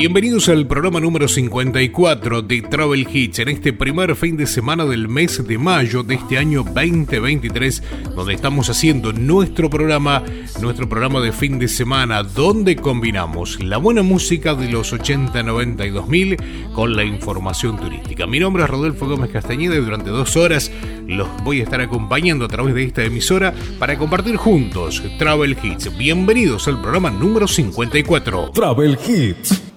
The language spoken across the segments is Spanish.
Bienvenidos al programa número 54 de Travel Hits en este primer fin de semana del mes de mayo de este año 2023, donde estamos haciendo nuestro programa, nuestro programa de fin de semana, donde combinamos la buena música de los 80, 90 y 2000 con la información turística. Mi nombre es Rodolfo Gómez Castañeda y durante dos horas los voy a estar acompañando a través de esta emisora para compartir juntos Travel Hits. Bienvenidos al programa número 54. Travel Hits.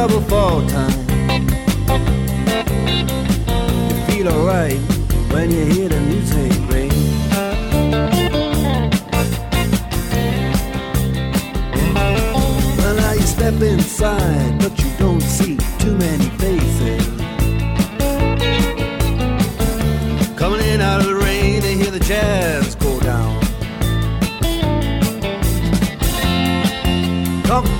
Double fall time. You feel alright when you hear the music ring. Well, now you step inside,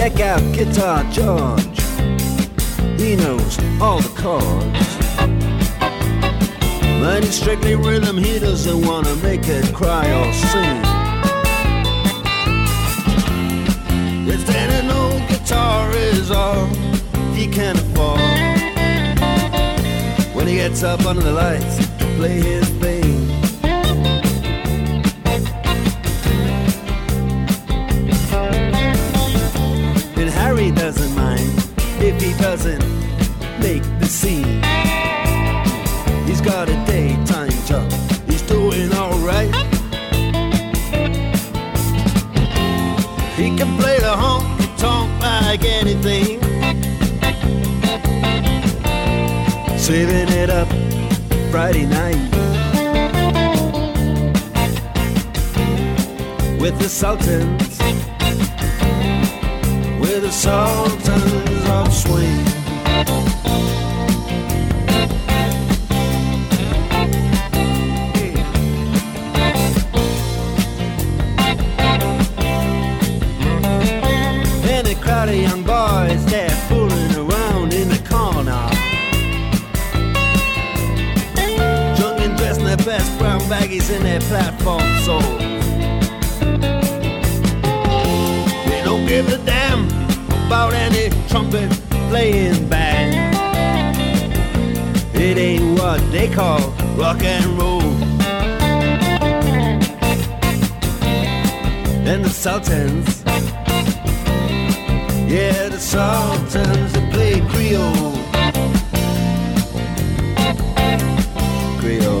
Check out Guitar George. He knows all the chords. But it's strictly rhythm, he doesn't wanna make it cry or sing. If then an old guitar is all he can afford When he gets up under the lights to play his Sultans, with the Sultans of Swing. Crowd of young boys fooling around in the corner. Dressed in their best brown baggies in their platform about any trumpet playing band. It ain't what they call rock and roll. And the Sultans yeah, the Sultans that play Creole. Creole.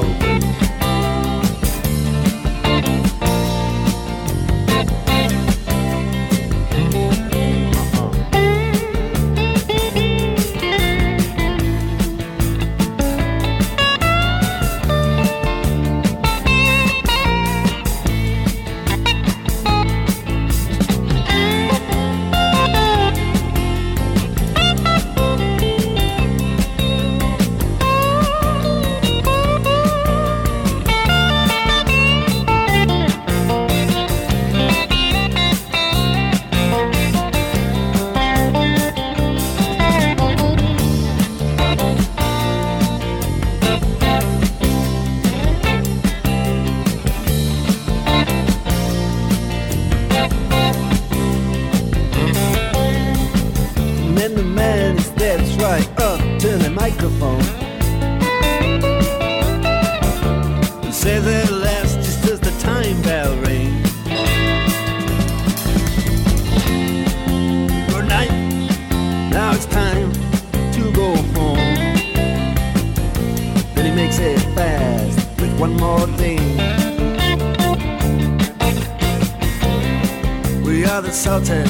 Sultan.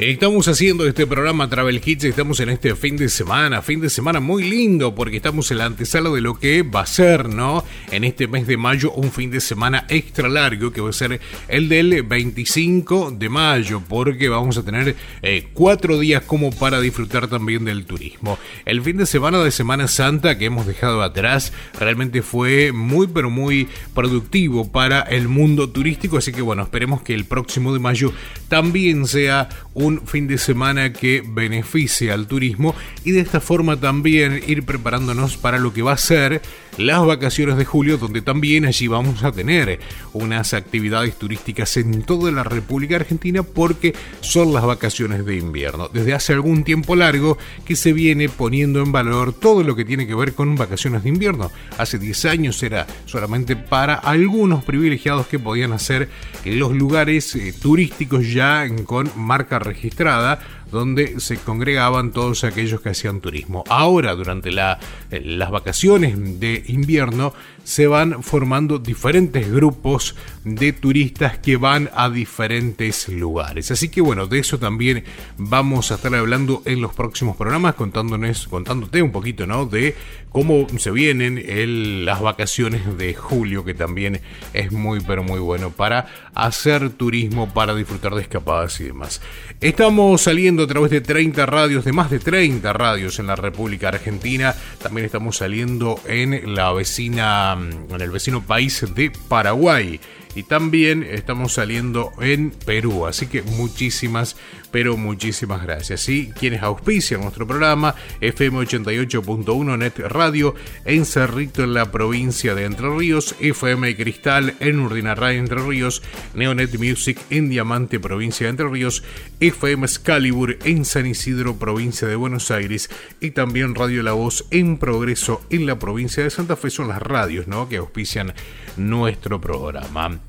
Estamos haciendo este programa Travel Hits, estamos en este fin de semana, fin de semana muy lindo porque estamos en la antesala de lo que va a ser, ¿no? En este mes de mayo, un fin de semana extra largo que va a ser el del 25 de mayo porque vamos a tener eh, cuatro días como para disfrutar también del turismo. El fin de semana de Semana Santa que hemos dejado atrás realmente fue muy pero muy productivo para el mundo turístico, así que bueno, esperemos que el próximo de mayo también sea un fin de semana que beneficie al turismo y de esta forma también ir preparándonos para lo que va a ser las vacaciones de julio, donde también allí vamos a tener unas actividades turísticas en toda la República Argentina porque son las vacaciones de invierno. Desde hace algún tiempo largo que se viene poniendo en valor todo lo que tiene que ver con vacaciones de invierno. Hace 10 años era solamente para algunos privilegiados que podían hacer los lugares eh, turísticos ya con marca registrada donde se congregaban todos aquellos que hacían turismo. Ahora, durante eh, las vacaciones de invierno, se van formando diferentes grupos de turistas que van a diferentes lugares. Así que bueno, de eso también vamos a estar hablando en los próximos programas, contándonos, contándote un poquito, ¿no? De cómo se vienen las vacaciones de julio, que también es muy, pero muy bueno para hacer turismo, para disfrutar de escapadas y demás. Estamos saliendo a través de 30 radios, de más de 30 radios en la República Argentina. También estamos saliendo en la vecina, en el vecino país de Paraguay y también estamos saliendo en Perú. Así que muchísimas, pero muchísimas gracias. Y quienes auspician nuestro programa, FM 88.1 Net Radio en Cerrito, en la provincia de Entre Ríos, FM Cristal en Urdinarray, Entre Ríos, Neonet Music en Diamante, provincia de Entre Ríos, FM Excalibur en San Isidro, provincia de Buenos Aires, y también Radio La Voz en Progreso en la provincia de Santa Fe. Son las radios ¿no? que auspician nuestro programa.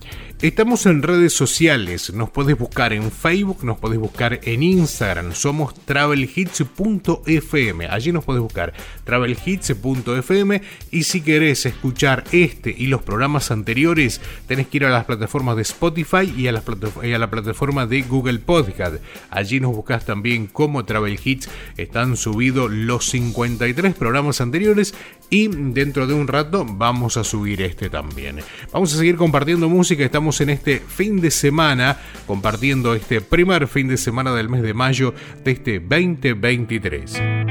Estamos en redes sociales, nos podés buscar en Facebook, nos podés buscar en Instagram, somos travelhits.fm, allí nos podés buscar travelhits.fm y si querés escuchar este y los programas anteriores tenés que ir a las plataformas de Spotify y a, la plataforma de Google Podcast, allí nos buscas también como Travel Hits, están subidos los 53 programas anteriores y dentro de un rato vamos a subir este también. Vamos a seguir compartiendo música, estamos en este fin de semana, compartiendo este primer fin de semana del mes de mayo de este 2023.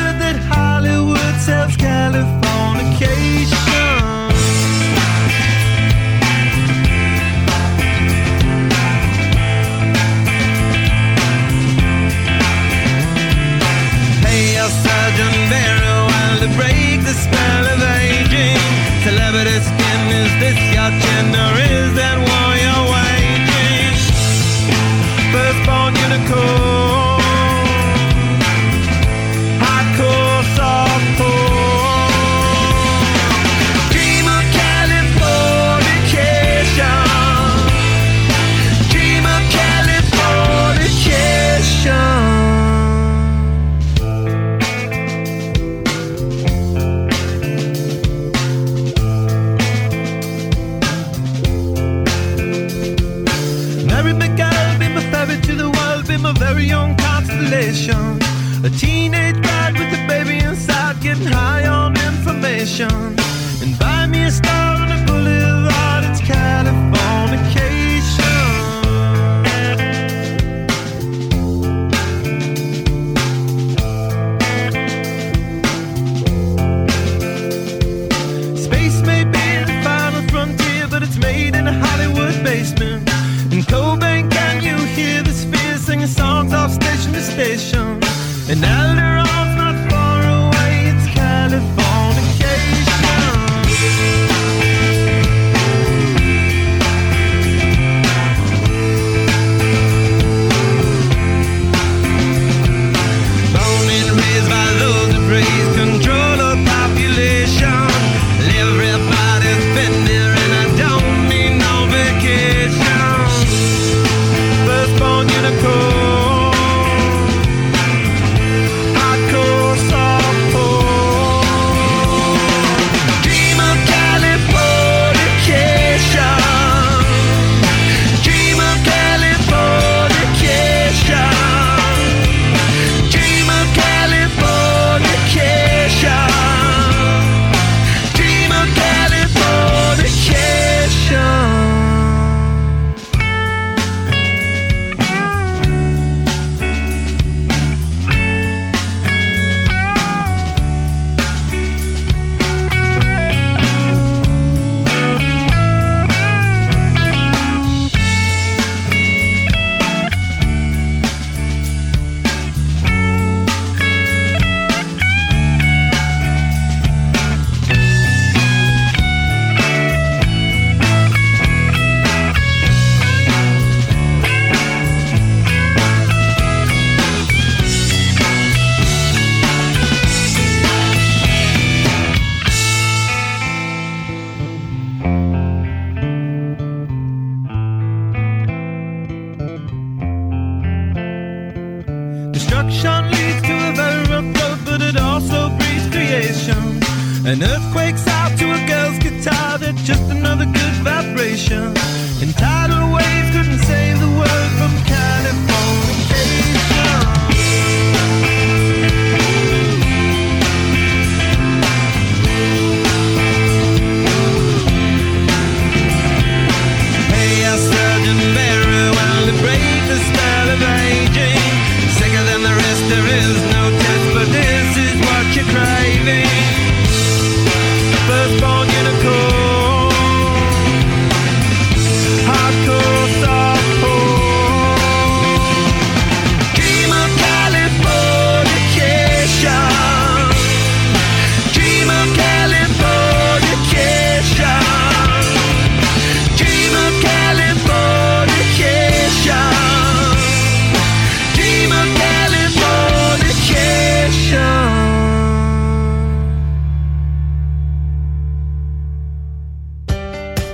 An earthquake's out to a girl's guitar, they're just another good vibration. And tidal waves couldn't save the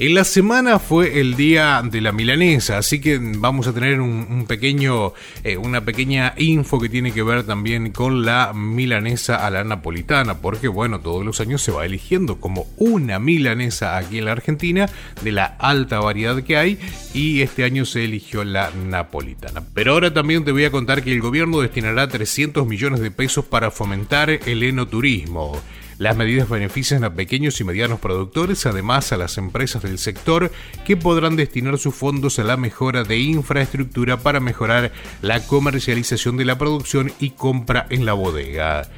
En la semana fue el día de la milanesa, así que vamos a tener un, pequeño, eh, una pequeña info que tiene que ver también con la milanesa a la napolitana, porque bueno, todos los años se va eligiendo como una milanesa aquí en la Argentina de la alta variedad que hay y este año se eligió la napolitana. Pero ahora también te voy a contar que el gobierno destinará 300 millones de pesos para fomentar el enoturismo. Las medidas benefician a pequeños y medianos productores, además a las empresas del sector que podrán destinar sus fondos a la mejora de infraestructura para mejorar la comercialización de la producción y compra en la bodega.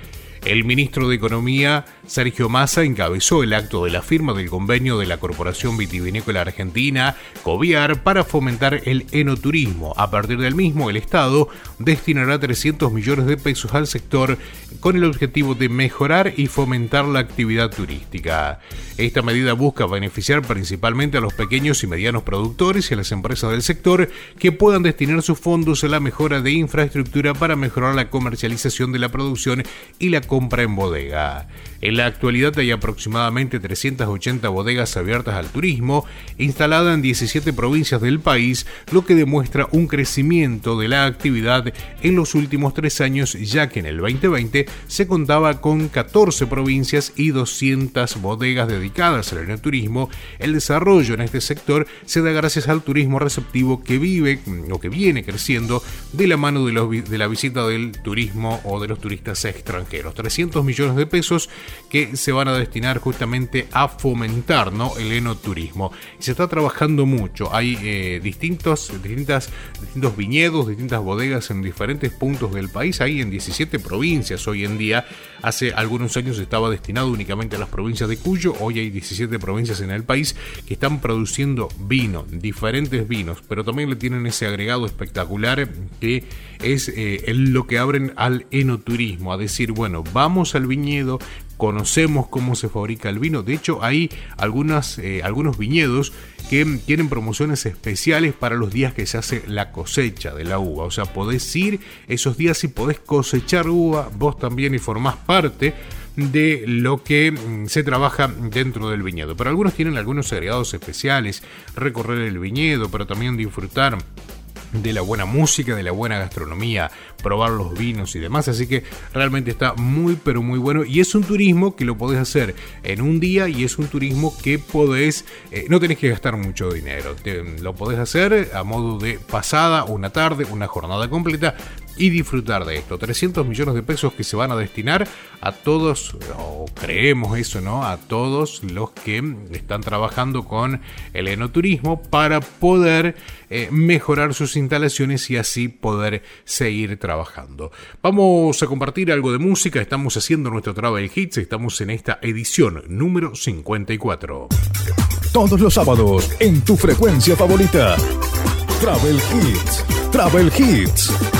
El ministro de Economía, Sergio Massa, encabezó el acto de la firma del convenio de la Corporación Vitivinícola Argentina, COVIAR, para fomentar el enoturismo. A partir del mismo, el Estado destinará 300 millones de pesos al sector con el objetivo de mejorar y fomentar la actividad turística. Esta medida busca beneficiar principalmente a los pequeños y medianos productores y a las empresas del sector que puedan destinar sus fondos a la mejora de infraestructura para mejorar la comercialización de la producción y la compra en bodega. En la actualidad hay aproximadamente 380 bodegas abiertas al turismo, instaladas en 17 provincias del país, lo que demuestra un crecimiento de la actividad en los últimos tres años, ya que en el 2020 se contaba con 14 provincias y 200 bodegas dedicadas al enoturismo. El desarrollo en este sector se da gracias al turismo receptivo que vive o que viene creciendo de la mano de, de la visita del turismo o de los turistas extranjeros. 300 millones de pesos que se van a destinar justamente a fomentar ¿no? el enoturismo. Se está trabajando mucho. Hay eh, distintos, distintas, distintos viñedos, distintas bodegas en diferentes puntos del país. Hay en 17 provincias hoy en día. Hace algunos años estaba destinado únicamente a las provincias de Cuyo. Hoy hay 17 provincias en el país que están produciendo vino, diferentes vinos, pero también le tienen ese agregado espectacular que es eh, lo que abren al enoturismo. A decir, bueno, vamos al viñedo, conocemos cómo se fabrica el vino. De hecho, hay eh, algunos viñedos que tienen promociones especiales para los días que se hace la cosecha de la uva. O sea, podés ir esos días y podés cosechar uva vos también y formás parte de lo que mm, se trabaja dentro del viñedo. Pero algunos tienen algunos agregados especiales, recorrer el viñedo, pero también disfrutar de la buena música, de la buena gastronomía, probar los vinos y demás. Así que realmente está muy pero muy bueno y es un turismo que lo podés hacer en un día y es un turismo que podés, eh, no tenés que gastar mucho dinero. lo podés hacer a modo de pasada, una tarde, una jornada completa y disfrutar de esto. 300 millones de pesos que se van a destinar a todos, o creemos eso, ¿no? A todos los que están trabajando con el enoturismo para poder eh, mejorar sus instalaciones y así poder seguir trabajando. Vamos a compartir algo de música, estamos haciendo nuestro Travel Hits, estamos en esta edición número 54. Todos los sábados en tu frecuencia favorita. Travel Hits. Travel Hits.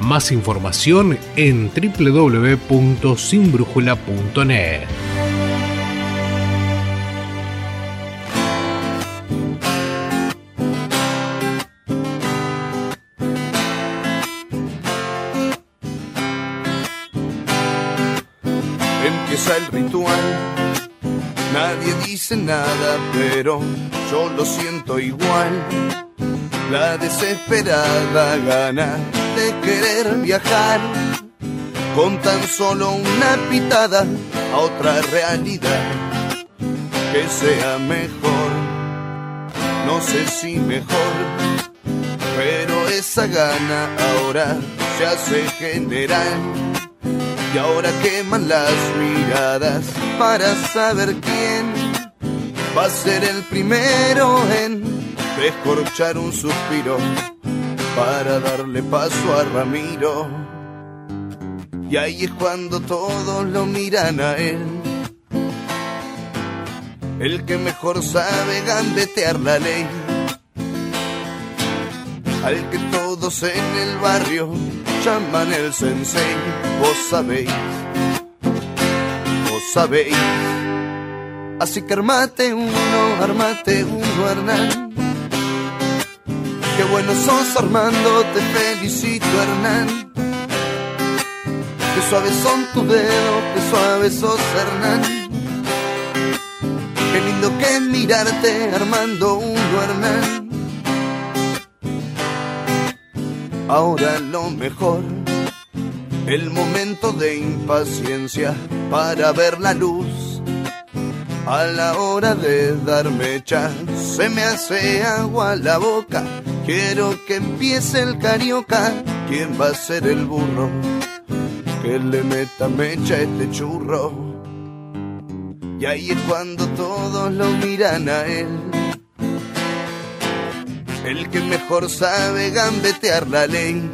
Más información en www.sinbrújula.net. Empieza el ritual, nadie dice nada, pero yo lo siento igual. La desesperada gana de querer viajar con tan solo una pitada a otra realidad que sea mejor. No sé si mejor, pero esa gana ahora se hace general. Y ahora queman las miradas para saber quién va a ser el primero en descorchar un suspiro para darle paso a Ramiro. Y ahí es cuando todos lo miran a él. El que mejor sabe gambetear la ley. Al que todos en el barrio llaman el sensei. Vos sabéis, vos sabéis. Así que armate uno, armate uno, Hernán. Qué bueno sos Armando, te felicito Hernán. Qué suaves son tus dedos, qué suaves sos Hernán. Qué lindo que mirarte Armando uno Hernán. Ahora lo mejor, el momento de impaciencia para ver la luz. A la hora de darme mecha, se me hace agua la boca. Quiero que empiece el carioca. ¿Quién va a ser el burro? Que le meta mecha este churro. Y ahí es cuando todos lo miran a él. El que mejor sabe gambetear la ley.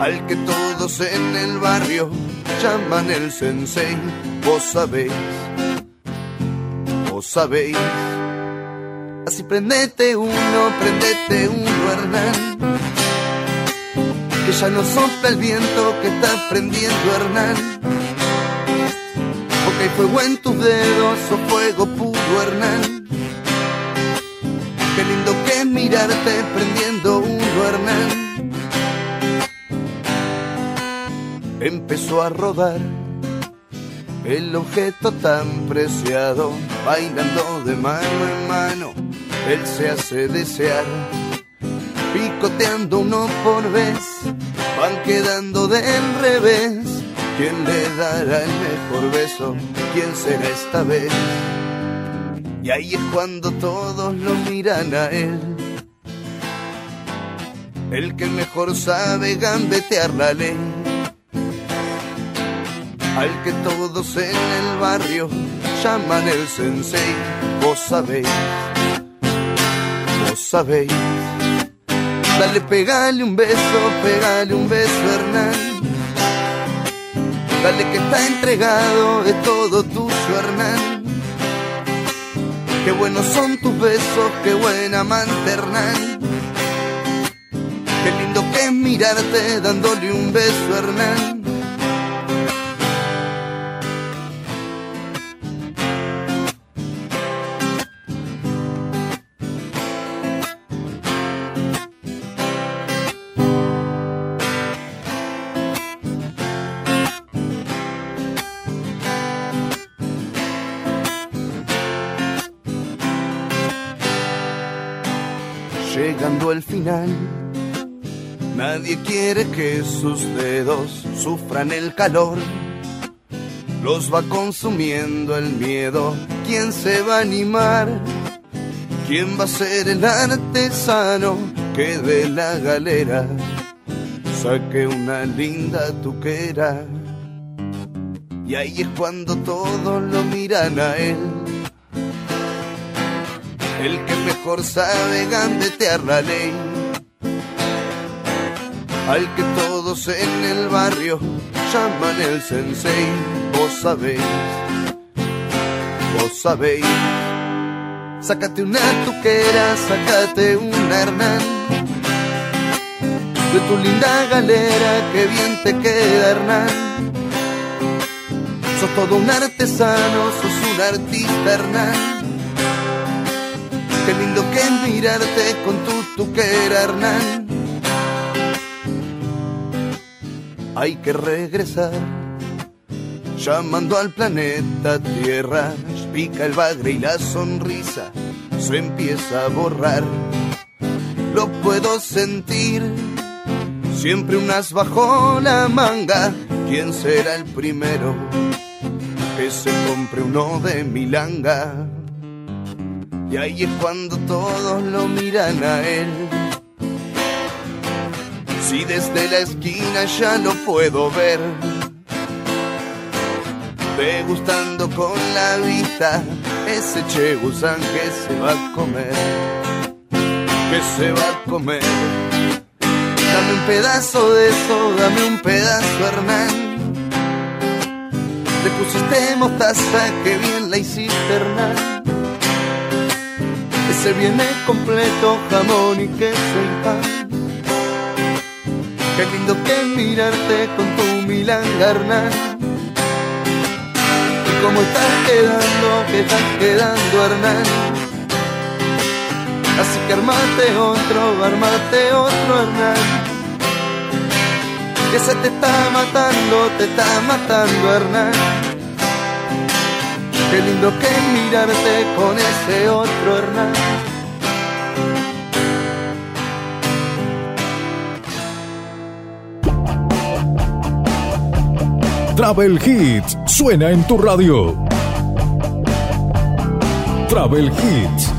Al que todos en el barrio llaman el sensei. Vos sabéis, vos sabéis. Así prendete uno, prendete uno, Hernán. Que ya no sopla el viento que está prendiendo Hernán. Porque hay fuego en tus dedos o fuego puro, Hernán. Qué lindo que mirarte prendiendo uno, Hernán. Empezó a rodar el objeto tan preciado, bailando de mano en mano, él se hace desear. Picoteando uno por vez, van quedando del revés. ¿Quién le dará el mejor beso? ¿Quién será esta vez? Y ahí es cuando todos lo miran a él. El que mejor sabe gambetear la ley al que todos en el barrio llaman el sensei. Vos sabéis, vos sabéis. Dale, pegale un beso, pegale un beso, Hernán. Dale que está entregado, es todo tuyo, Hernán. Qué buenos son tus besos, qué buena amante, Hernán. Qué lindo que es mirarte dándole un beso, Hernán. Al final. Nadie quiere que sus dedos sufran el calor. Los va consumiendo el miedo. ¿Quién se va a animar? ¿Quién va a ser el artesano que de la galera saque una linda tuquera? Y ahí es cuando todos lo miran a él. El que mejor sabe gambetear la ley. Al que todos en el barrio llaman el sensei. Vos sabéis, vos sabéis. Sácate una tuquera, sácate una Hernán. De tu linda galera, que bien te queda Hernán. Sos todo un artesano, sos un artista Hernán. Qué lindo que mirarte con tu tuquera Hernán. Hay que regresar, llamando al planeta Tierra pica el bagre y la sonrisa se empieza a borrar. Lo puedo sentir, siempre unas bajo la manga. ¿Quién será el primero que se compre uno de milanga? Y ahí es cuando todos lo miran a él. Si desde la esquina ya lo puedo ver degustando con la vista ese Che Gusán que se va a comer, que se va a comer. Dame un pedazo de eso, dame un pedazo, Hernán. Le pusiste mostaza, que bien la hiciste, Hernán. Ese viene completo, jamón y queso y pan. Qué lindo que mirarte con tu milanga, Hernán cómo estás quedando, que estás quedando Hernán. Así que armate otro, armate otro Hernán. Que se te está matando, te está matando Hernán. Qué lindo que mirarte con ese otro Hernán. Travel Hits suena en tu radio. Travel Hits.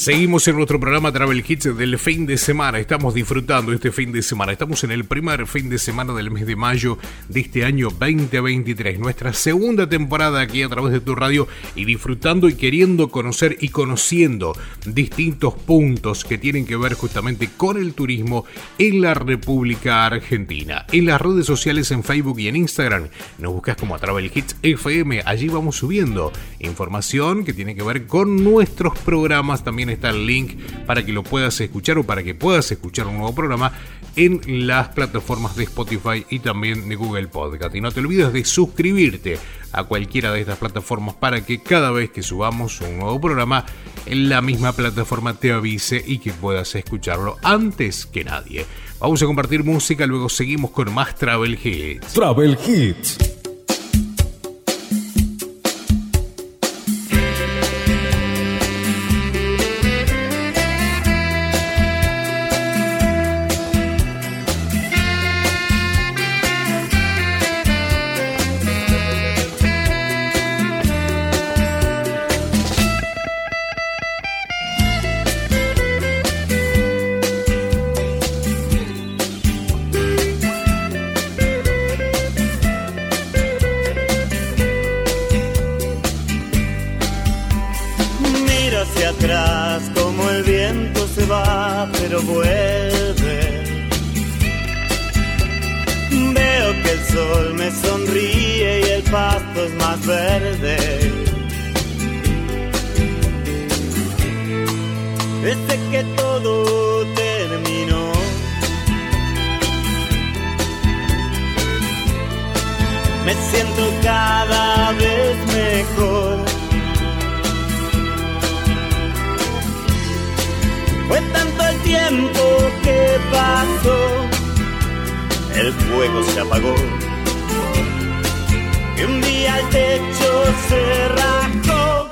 Seguimos en nuestro programa Travel Hits del fin de semana. Estamos disfrutando este fin de semana. Estamos en el primer fin de semana del mes de mayo de este año 2023. Nuestra segunda temporada aquí a través de tu radio y disfrutando y queriendo conocer y conociendo distintos puntos que tienen que ver justamente con el turismo en la República Argentina. En las redes sociales, en Facebook y en Instagram, nos buscas como Travel Hits FM. Allí vamos subiendo información que tiene que ver con nuestros programas también está el link para que lo puedas escuchar o para que puedas escuchar un nuevo programa en las plataformas de Spotify y también de Google Podcast. Y no te olvides de suscribirte a cualquiera de estas plataformas para que cada vez que subamos un nuevo programa en la misma plataforma te avise y que puedas escucharlo antes que nadie. Vamos a compartir música, luego seguimos con más Travel Hits. Travel Hits. Siento cada vez mejor. Fue tanto el tiempo que pasó, el fuego se apagó. Y un día el techo se rajó.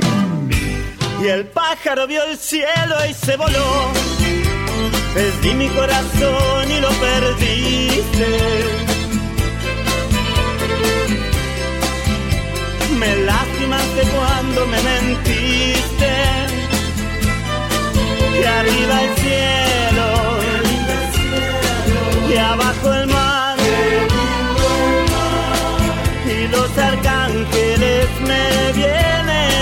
Y el pájaro vio el cielo y se voló. Perdí mi corazón y lo perdiste. me lastimaste cuando me mentiste. Y arriba el cielo, y abajo el mar, y los arcángeles me vienen.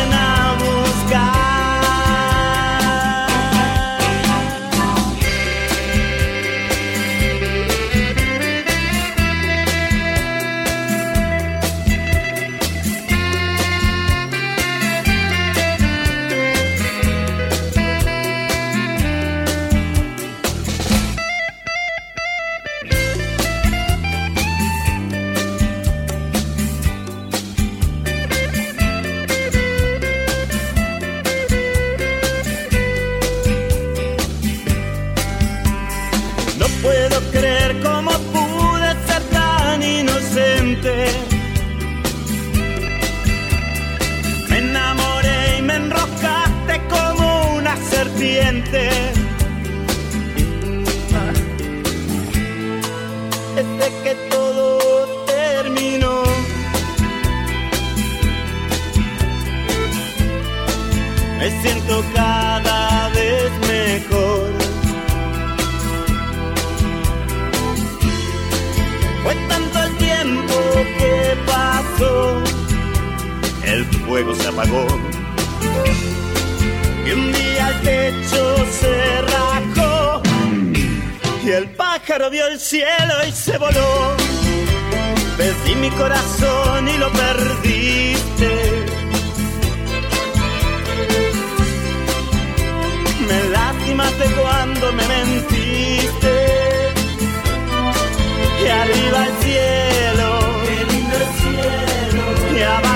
fuego se apagó. Y un día el techo se rajó. Y el pájaro vio el cielo y se voló. Perdí mi corazón y lo perdiste. Me lastimaste cuando me mentiste. Y arriba el cielo. Qué lindo el cielo. Y abajo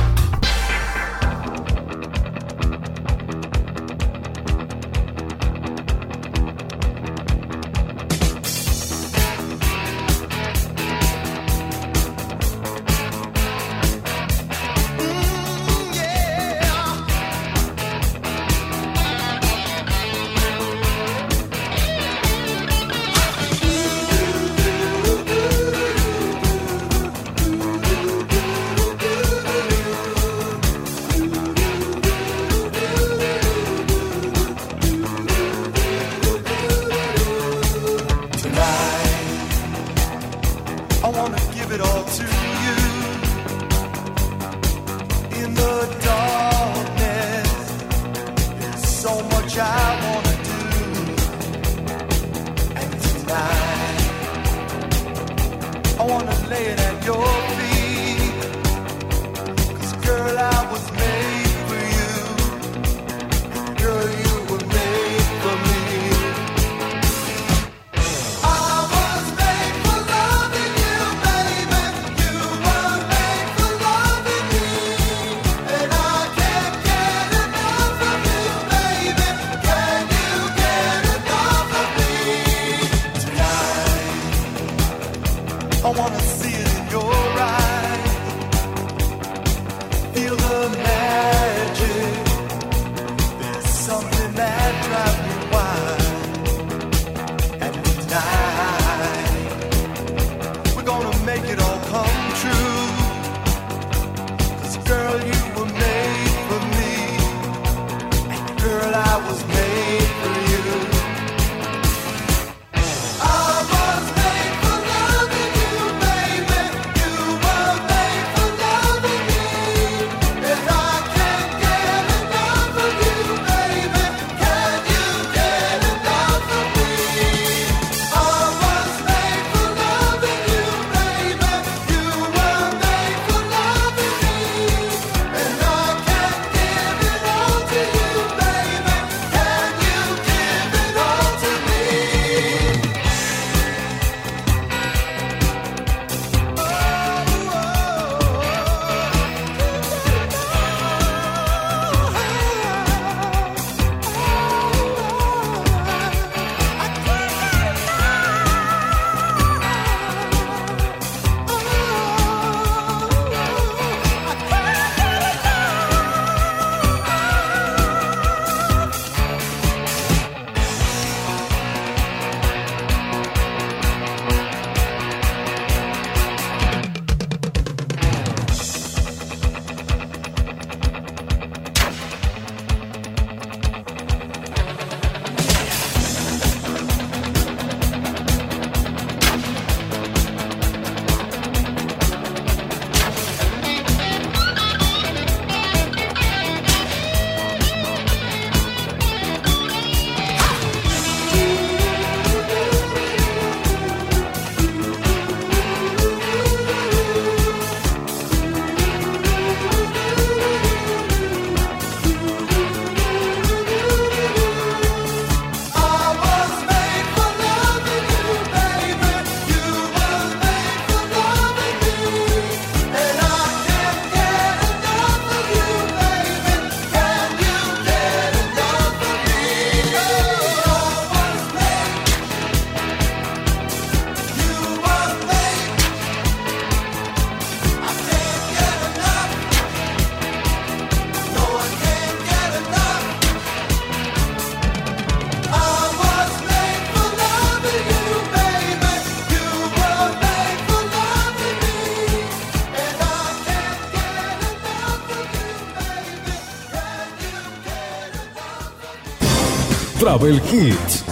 Travel Hits.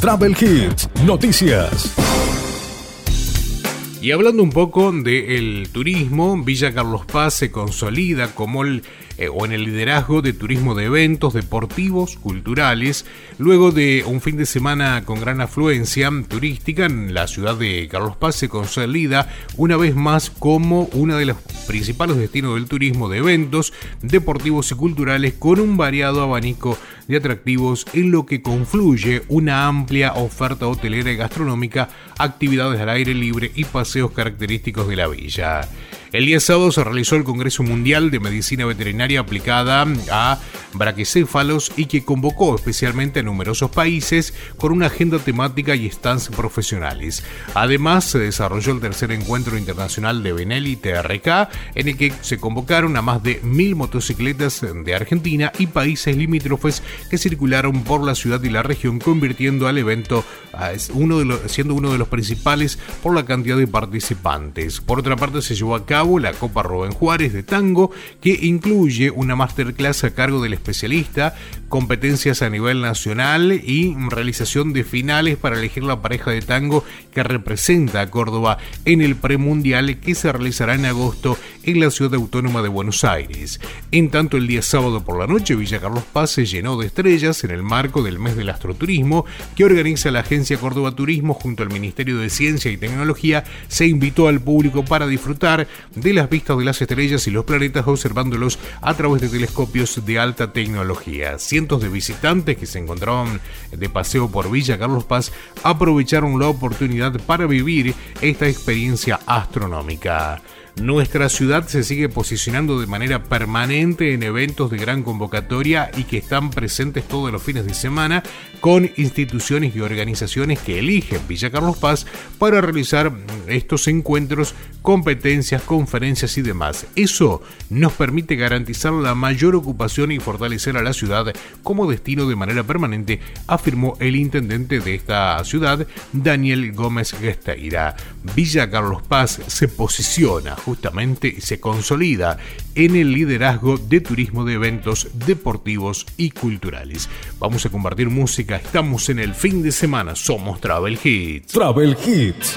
Travel Hits, noticias. Y hablando un poco del turismo, Villa Carlos Paz se consolida como el eh, o en el liderazgo de turismo de eventos deportivos, culturales, luego de un fin de semana con gran afluencia turística en la ciudad de Carlos Paz se consolida una vez más como uno de los principales destinos del turismo de eventos deportivos y culturales con un variado abanico de atractivos en lo que confluye una amplia oferta hotelera y gastronómica, actividades al aire libre y paseos característicos de la villa. El día sábado se realizó el Congreso Mundial de Medicina Veterinaria aplicada a braquicéfalos y que convocó especialmente a numerosos países con una agenda temática y stands profesionales. Además, se desarrolló el tercer encuentro internacional de Benelli TRK, en el que se convocaron a más de mil motocicletas de Argentina y países limítrofes que circularon por la ciudad y la región, convirtiendo al evento uno siendo uno de los principales por la cantidad de participantes. Por otra parte, se llevó a cabo la Copa Rubén Juárez de Tango, que incluye una masterclass a cargo del especialista, competencias a nivel nacional y realización de finales para elegir la pareja de tango que representa a Córdoba en el premundial que se realizará en agosto en la ciudad autónoma de Buenos Aires. En tanto, el día sábado por la noche, Villa Carlos Paz se llenó de estrellas en el marco del mes del astroturismo que organiza la agencia Córdoba Turismo junto al Ministerio de Ciencia y Tecnología. Se invitó al público para disfrutar de las vistas de las estrellas y los planetas observándolos a través de telescopios de alta tecnología. Cientos de visitantes que se encontraban de paseo por Villa Carlos Paz aprovecharon la oportunidad para vivir esta experiencia astronómica. Nuestra ciudad se sigue posicionando de manera permanente en eventos de gran convocatoria y que están presentes todos los fines de semana con instituciones y organizaciones que eligen Villa Carlos Paz para realizar estos encuentros, competencias, conferencias y demás. Eso nos permite garantizar la mayor ocupación y fortalecer a la ciudad como destino de manera permanente, afirmó el intendente de esta ciudad, Daniel Gómez Gesteira. Villa Carlos Paz se posiciona justamente y se consolida en el liderazgo de turismo de eventos deportivos y culturales. Vamos a compartir música, estamos en el fin de semana, somos Travel Hits. Travel Hits.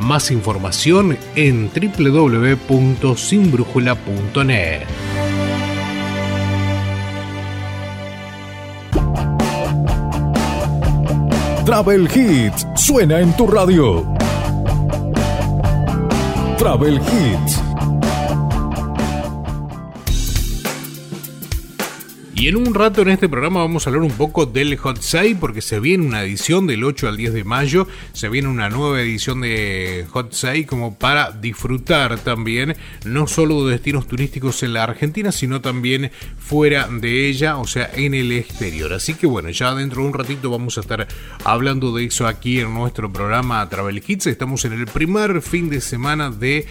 Más información en www.sinbrújula.net. Travel Hits suena en tu radio. Travel Hits. Y en un rato en este programa vamos a hablar un poco del Hot Sale porque se viene una edición del 8 al 10 de mayo, se viene una nueva edición de Hot Sale como para disfrutar también no solo de destinos turísticos en la Argentina, sino también fuera de ella, o sea, en el exterior. Así que bueno, ya dentro de un ratito vamos a estar hablando de eso aquí en nuestro programa Travel Hits. Estamos en el primer fin de semana de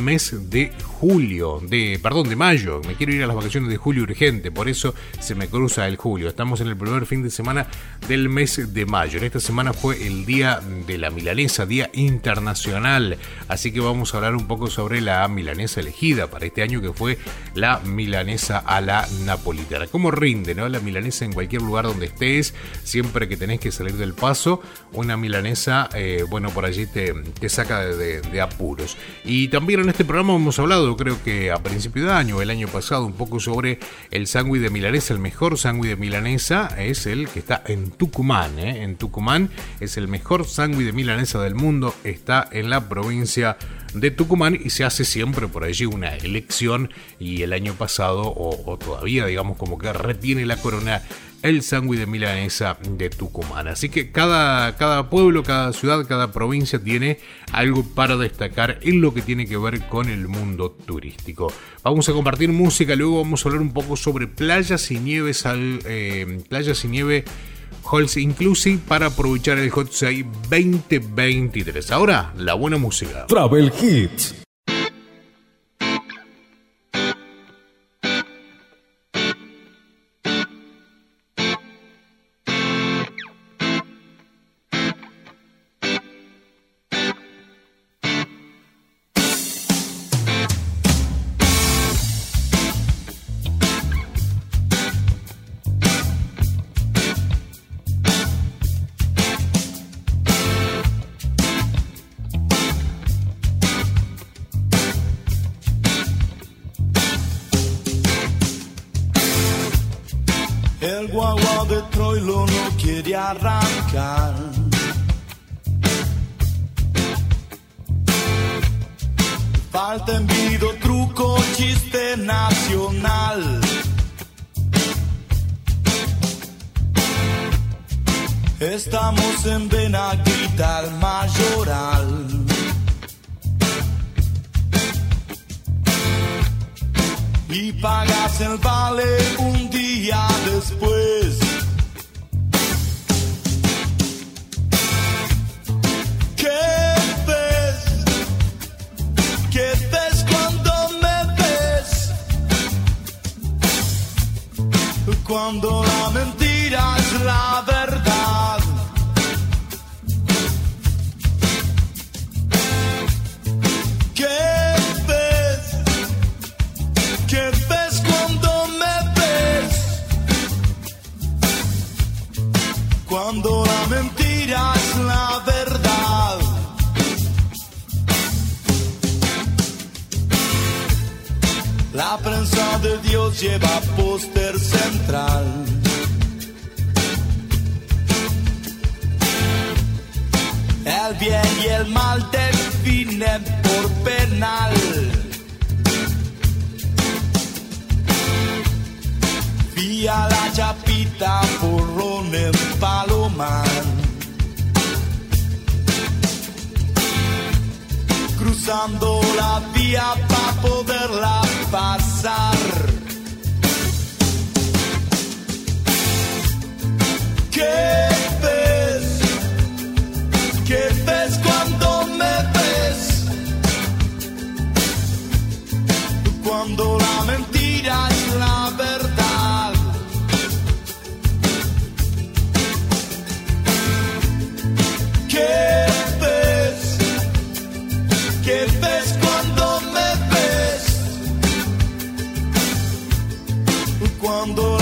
mes de julio, de perdón, de mayo. Me quiero ir a las vacaciones de julio urgente, por eso se me cruza el julio. Estamos en el primer fin de semana del mes de mayo. En esta semana fue el día de la milanesa, día internacional. Así que vamos a hablar un poco sobre la milanesa elegida para este año que fue la milanesa a la napolitana. ¿Cómo rinde, no? La milanesa en cualquier lugar donde estés, siempre que tenés que salir del paso, una milanesa, eh, bueno, por allí te, te saca de, de- apuros. Y también en este programa hemos hablado, creo que a principio de año, el año pasado, un poco sobre el sándwich de milanesa. El mejor sándwich de milanesa es el que está en Tucumán. ¿eh? En Tucumán es el mejor sándwich de milanesa del mundo. Está en la provincia de Tucumán y se hace siempre por allí una elección. Y el año pasado, o, o todavía, digamos, como que retiene la corona el sándwich de milanesa de Tucumán. Así que cada, cada pueblo, cada ciudad, cada provincia tiene algo para destacar en lo que tiene que ver con el mundo turístico. Vamos a compartir música, luego vamos a hablar un poco sobre playas y nieves al, eh, playas y nieve Halls Inclusive para aprovechar el Hot Sale 2023. Ahora, la buena música. Travel Hits. Guagua de Troilo no quiere arrancar. Falta envido, truco, chiste nacional. Estamos en Benaguita, el mayoral. Pagas el vale un día después. ¿Qué ves? ¿Qué ves cuando me ves? Cuando la mentira La prensa de Dios lleva póster central. El bien y el mal definen por penal. Vía la chapita porrón en Palomar. Cruzando la vía para poderla pasar. ¿Qué ves? ¿Qué ves cuando me ves? Cuando la mentira mundo.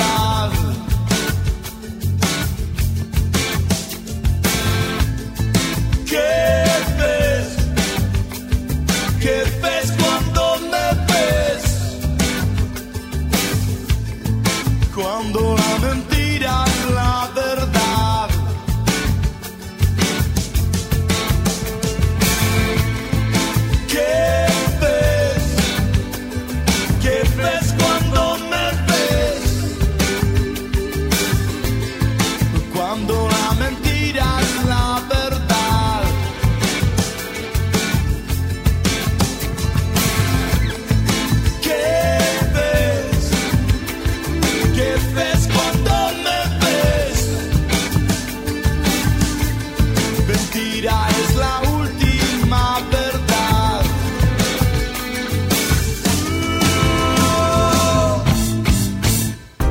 ¿Qué ves cuando me ves? Cuando la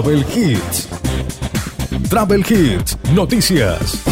Travel Hits. Travel Hits, noticias.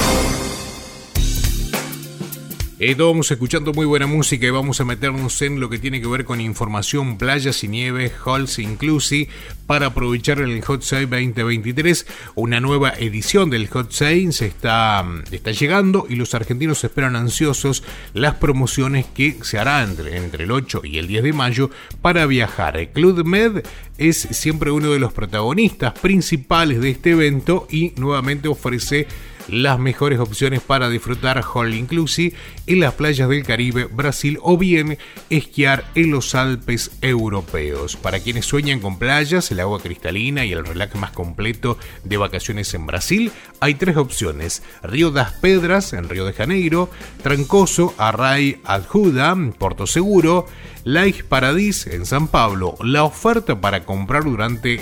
Vamos escuchando muy buena música y vamos a meternos en lo que tiene que ver con información, playas y nieve, halls inclusive, para aprovechar el Hot Sale 2023. Una nueva edición del Hot Sale se está, está llegando y los argentinos esperan ansiosos las promociones que se harán entre, entre el 8 y el 10 de mayo para viajar. El Club Med es siempre uno de los protagonistas principales de este evento y nuevamente ofrece las mejores opciones para disfrutar All Inclusive en las playas del Caribe, Brasil o bien esquiar en los Alpes europeos. Para quienes sueñan con playas, el agua cristalina y el relax más completo de vacaciones en Brasil, hay tres opciones. Río das Pedras en Río de Janeiro, Trancoso, Array, Adjuda, Porto Seguro, Lake Paradis en San Pablo. La oferta para comprar durante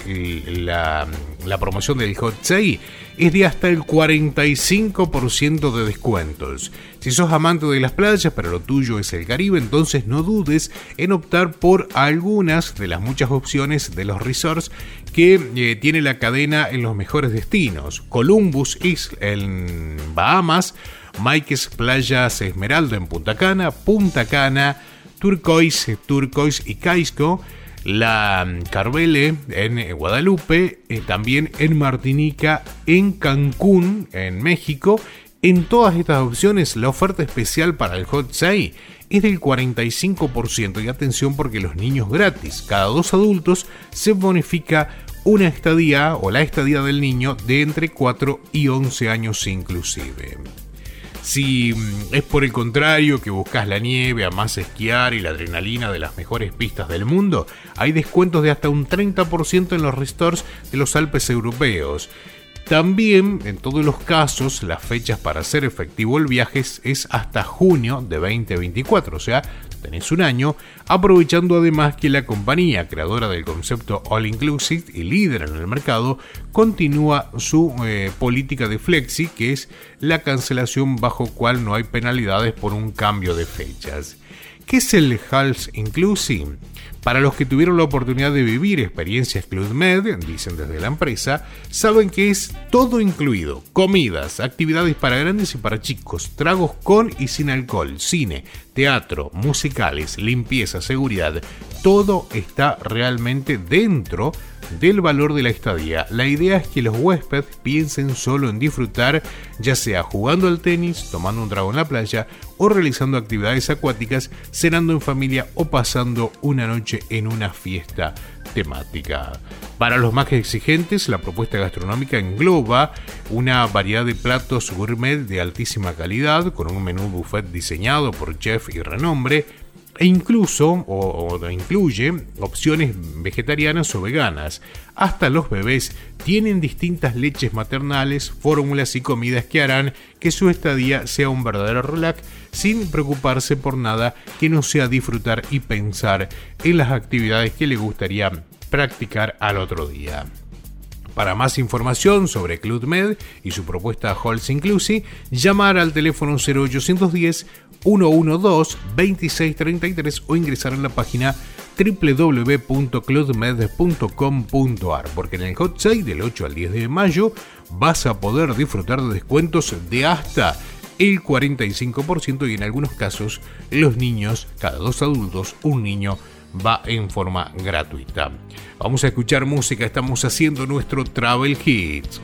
la promoción del Hot Sale es de hasta el 45% de descuentos. Si sos amante de las playas, pero lo tuyo es el Caribe, entonces no dudes en optar por algunas de las muchas opciones de los resorts que eh, tiene la cadena en los mejores destinos. Columbus Isle en Bahamas, Mike's Playas Esmeralda en Punta Cana, Punta Cana, Turquoise, Turquoise y Caisco, la Carvele en eh, Guadalupe, eh, también en Martinica, en Cancún, en México. En todas estas opciones, la oferta especial para el Hot Sale es del 45% y atención porque los niños gratis, cada dos adultos se bonifica una estadía o la estadía del niño de entre 4 y 11 años inclusive. Si mm, es por el contrario que buscas la nieve, amás esquiar y la adrenalina de las mejores pistas del mundo, hay descuentos de hasta un 30% en los resorts de los Alpes europeos. También, en todos los casos, las fechas para hacer efectivo el viaje es hasta junio de 2024, o sea, tenés un año, aprovechando además que la compañía creadora del concepto All Inclusive y líder en el mercado continúa su eh, política de flexi, que es la cancelación bajo cual no hay penalidades por un cambio de fechas. ¿Qué es el Hals Inclusive? Para los que tuvieron la oportunidad de vivir experiencias Club Med, dicen desde la empresa, saben que es todo incluido. Comidas, actividades para grandes y para chicos, tragos con y sin alcohol, cine, teatro, musicales, limpieza, seguridad. Todo está realmente dentro del valor de la estadía. La idea es que los huéspedes piensen solo en disfrutar, ya sea jugando al tenis, tomando un trago en la playa o realizando actividades acuáticas, cenando en familia o pasando una noche en una fiesta temática. Para los más exigentes, la propuesta gastronómica engloba una variedad de platos gourmet de altísima calidad, con un menú buffet diseñado por chef y renombre, e incluso o, incluye opciones vegetarianas o veganas. Hasta los bebés tienen distintas leches maternales, fórmulas y comidas que harán que su estadía sea un verdadero relax sin preocuparse por nada que no sea disfrutar y pensar en las actividades que le gustaría practicar al otro día. Para más información sobre Club Med y su propuesta Halls Inclusive, llamar al teléfono 0810 112 2633 o ingresar en la página www.clubmed.com.ar porque en el Hot Sale del 8 al 10 de mayo vas a poder disfrutar de descuentos de hasta el 45% y en algunos casos los niños, cada dos adultos, un niño va en forma gratuita. Vamos a escuchar música, estamos haciendo nuestro Travel Hits.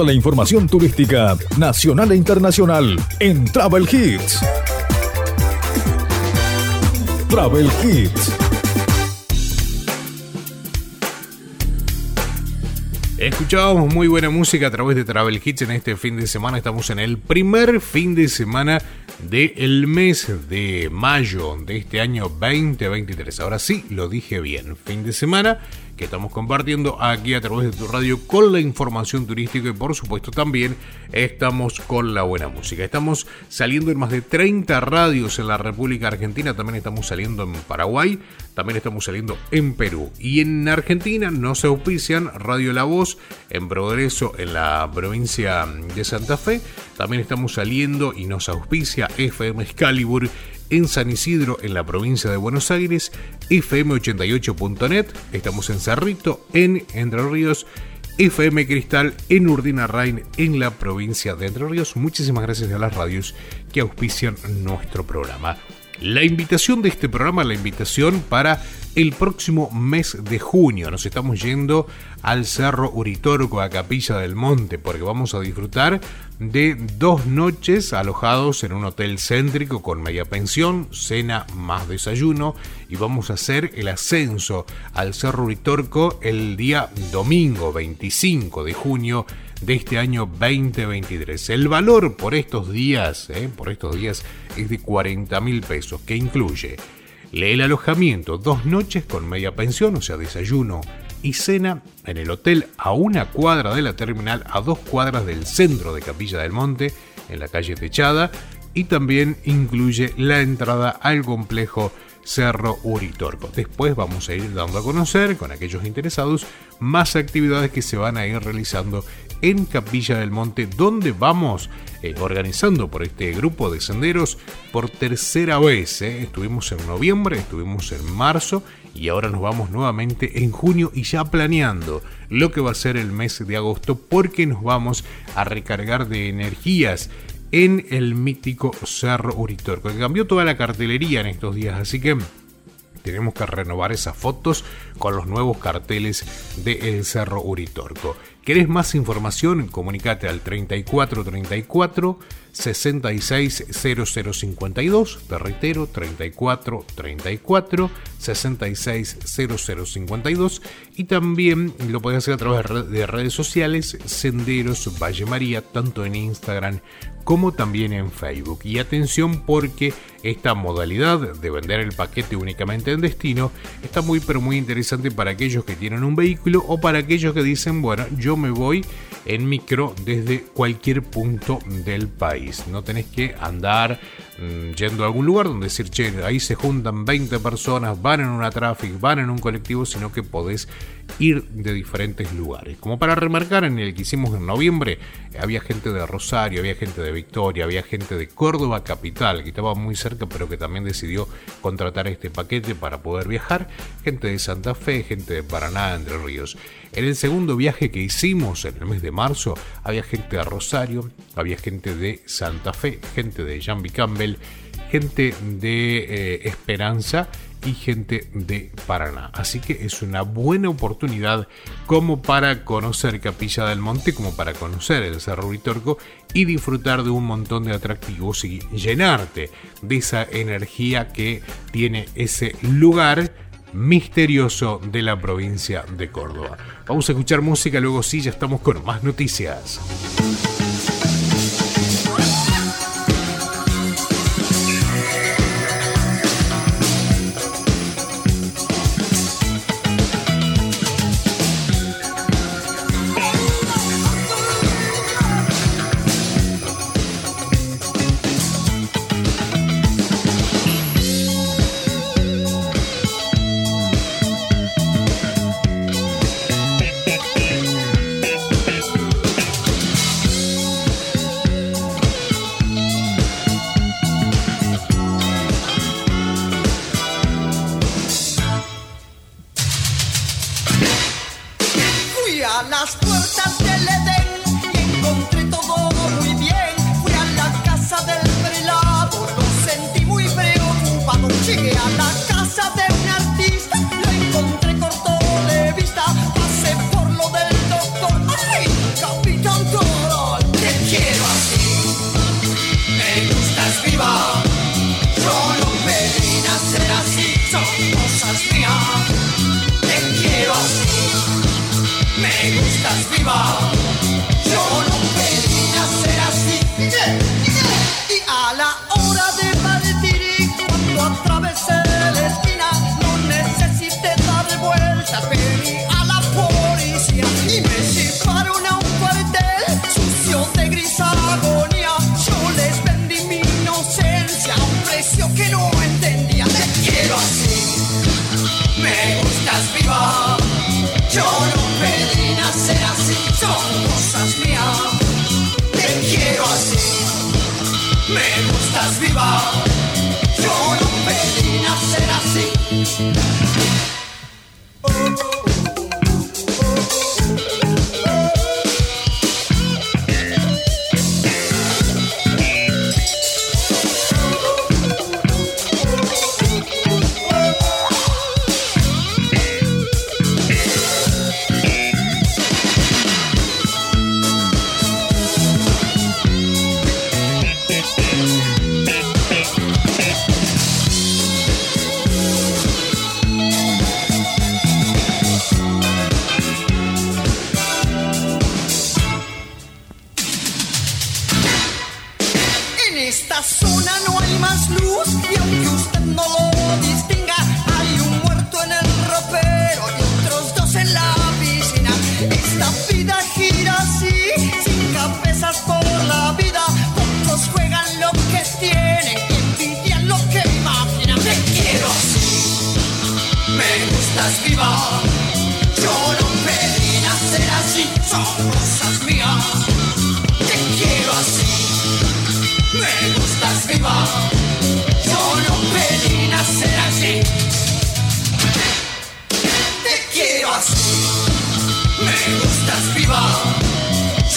Toda la información turística nacional e internacional en Travel Hits. Travel Hits. Escuchábamos muy buena música a través de Travel Hits en este fin de semana. Estamos en el primer fin de semana del mes de mayo de este año 2023. Ahora sí, lo dije bien. Fin de semana que estamos compartiendo aquí a través de tu radio con la información turística y por supuesto también estamos con la buena música. Estamos saliendo en más de 30 radios en la República Argentina, también estamos saliendo en Paraguay, también estamos saliendo en Perú y en Argentina nos auspician Radio La Voz en Progreso en la provincia de Santa Fe, también estamos saliendo y nos auspicia FM Excalibur en San Isidro, en la provincia de Buenos Aires, FM88.net, estamos en Cerrito, en Entre Ríos, FM Cristal, en Urdina Rain, en la provincia de Entre Ríos. Muchísimas gracias a las radios que auspician nuestro programa. La invitación de este programa, la invitación para el próximo mes de junio. Nos estamos yendo al Cerro Uritorco, a Capilla del Monte, porque vamos a disfrutar de dos noches alojados en un hotel céntrico con media pensión, cena más desayuno y vamos a hacer el ascenso al Cerro Uritorco el día domingo 25 de junio de este año 2023. El valor por estos días, eh, por estos días es de 40 mil pesos, que incluye el alojamiento dos noches con media pensión, o sea, desayuno y cena en el hotel a una cuadra de la terminal, a dos cuadras del centro de Capilla del Monte, en la calle Techada, y también incluye la entrada al complejo Cerro Uritorco. Después vamos a ir dando a conocer con aquellos interesados más actividades que se van a ir realizando en Capilla del Monte, donde vamos eh, organizando por este grupo de senderos por tercera vez. eh. Estuvimos en noviembre, estuvimos en marzo y ahora nos vamos nuevamente en junio y ya planeando lo que va a ser el mes de agosto porque nos vamos a recargar de energías en el mítico Cerro Uritorco, que cambió toda la cartelería en estos días, así que tenemos que renovar esas fotos con los nuevos carteles de El Cerro Uritorco. ¿Querés más información? Comunicate al 3434 660052. Te reitero, 3434 660052. Y también lo podés hacer a través de de redes sociales, Senderos Valle María, tanto en Instagram como también en Facebook. Y atención porque esta modalidad de vender el paquete únicamente en destino está muy pero muy interesante para aquellos que tienen un vehículo o para aquellos que dicen, bueno, yo me voy en micro desde cualquier punto del país. No tenés que andar yendo a algún lugar donde decir, che, ahí se juntan 20 personas, van en una traffic, van en un colectivo, sino que podés ir de diferentes lugares. Como para remarcar, en el que hicimos en noviembre, había gente de Rosario, había gente de Victoria, había gente de Córdoba capital, que estaba muy cerca, pero que también decidió contratar este paquete para poder viajar, gente de Santa Fe, gente de Paraná, Entre Ríos. En el segundo viaje que hicimos en el mes de marzo, había gente de Rosario, había gente de Santa Fe, gente de Jambi Campbell, gente de eh, Esperanza y gente de Paraná. Así que es una buena oportunidad como para conocer Capilla del Monte, como para conocer el Cerro Uritorco y disfrutar de un montón de atractivos y llenarte de esa energía que tiene ese lugar misterioso de la provincia de Córdoba. Vamos a escuchar música, luego sí, ya estamos con más noticias.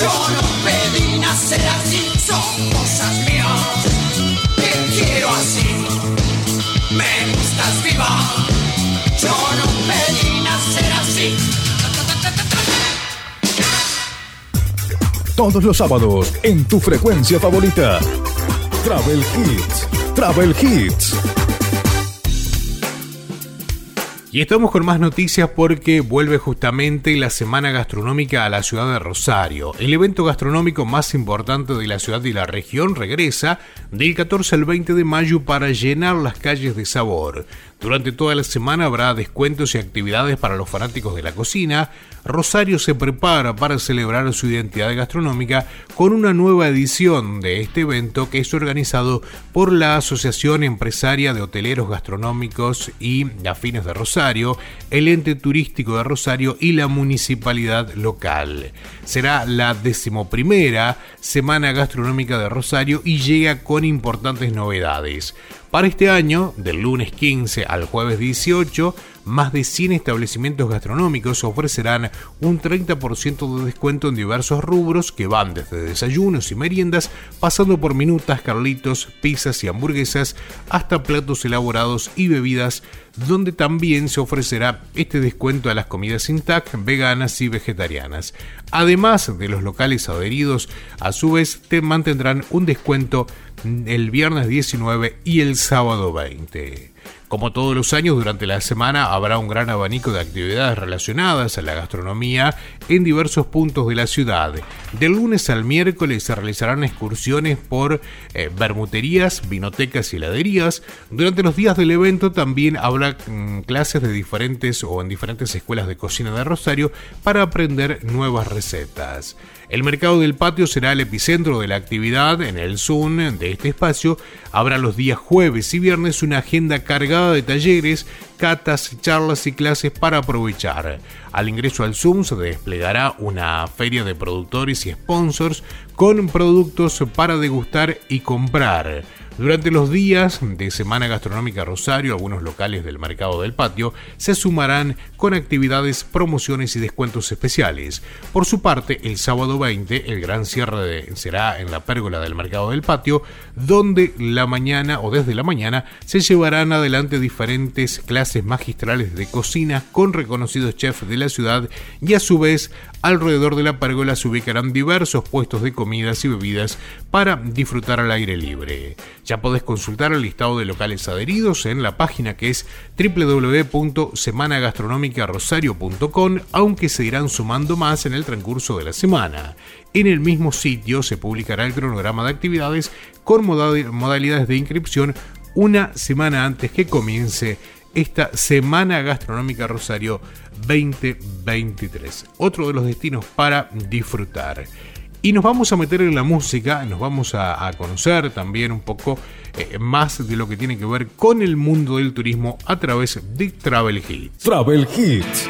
Yo no pedí nacer así. Son cosas mías. Te quiero así, me gustas viva, yo no pedí nacer así. Todos los sábados en tu frecuencia favorita. Travel Hits. Travel Hits. Y estamos con más noticias porque vuelve justamente la Semana Gastronómica a la ciudad de Rosario. El evento gastronómico más importante de la ciudad y la región regresa del 14 al 20 de mayo para llenar las calles de sabor. Durante toda la semana habrá descuentos y actividades para los fanáticos de la cocina. Rosario se prepara para celebrar su identidad gastronómica con una nueva edición de este evento que es organizado por la Asociación Empresaria de Hoteleros Gastronómicos y Afines de Rosario, el ente turístico de Rosario y la municipalidad local. Será la decimoprimera Semana Gastronómica de Rosario y llega con importantes novedades. Para este año, del lunes 15 al jueves 18, más de 100 establecimientos gastronómicos ofrecerán un 30% de descuento en diversos rubros que van desde desayunos y meriendas, pasando por minutas, carlitos, pizzas y hamburguesas, hasta platos elaborados y bebidas, donde también se ofrecerá este descuento a las comidas intact, veganas y vegetarianas. Además de los locales adheridos, a su vez te mantendrán un descuento el viernes 19 y el sábado 20. Como todos los años, durante la semana habrá un gran abanico de actividades relacionadas a la gastronomía en diversos puntos de la ciudad. Del lunes al miércoles se realizarán excursiones por eh, bermuterías, vinotecas y heladerías. Durante los días del evento también habrá mm, clases de diferentes o en diferentes escuelas de cocina de Rosario para aprender nuevas recetas. El mercado del patio será el epicentro de la actividad en el Zoom de este espacio. Habrá los días jueves y viernes una agenda cargada de talleres, catas, charlas y clases para aprovechar. Al ingreso al Zoom se desplegará una feria de productores y sponsors con productos para degustar y comprar. Durante los días de Semana Gastronómica Rosario, algunos locales del mercado del patio se sumarán con actividades, promociones y descuentos especiales. Por su parte, el sábado 20, el gran cierre será en la pérgola del mercado del patio, donde la mañana o desde la mañana se llevarán adelante diferentes clases magistrales de cocina con reconocidos chefs de la ciudad y a su vez alrededor de la pérgola se ubicarán diversos puestos de comidas y bebidas para disfrutar al aire libre. Ya podés consultar el listado de locales adheridos en la página que es www.semanagastronomicarosario.com, aunque se irán sumando más en el transcurso de la semana. En el mismo sitio se publicará el cronograma de actividades con moda- modalidades de inscripción una semana antes que comience esta Semana Gastronómica Rosario 2023. Otro de los destinos para disfrutar. Y nos vamos a meter en la música, nos vamos a, conocer también un poco eh, más de lo que tiene que ver con el mundo del turismo a través de Travel Hits. Travel Hits.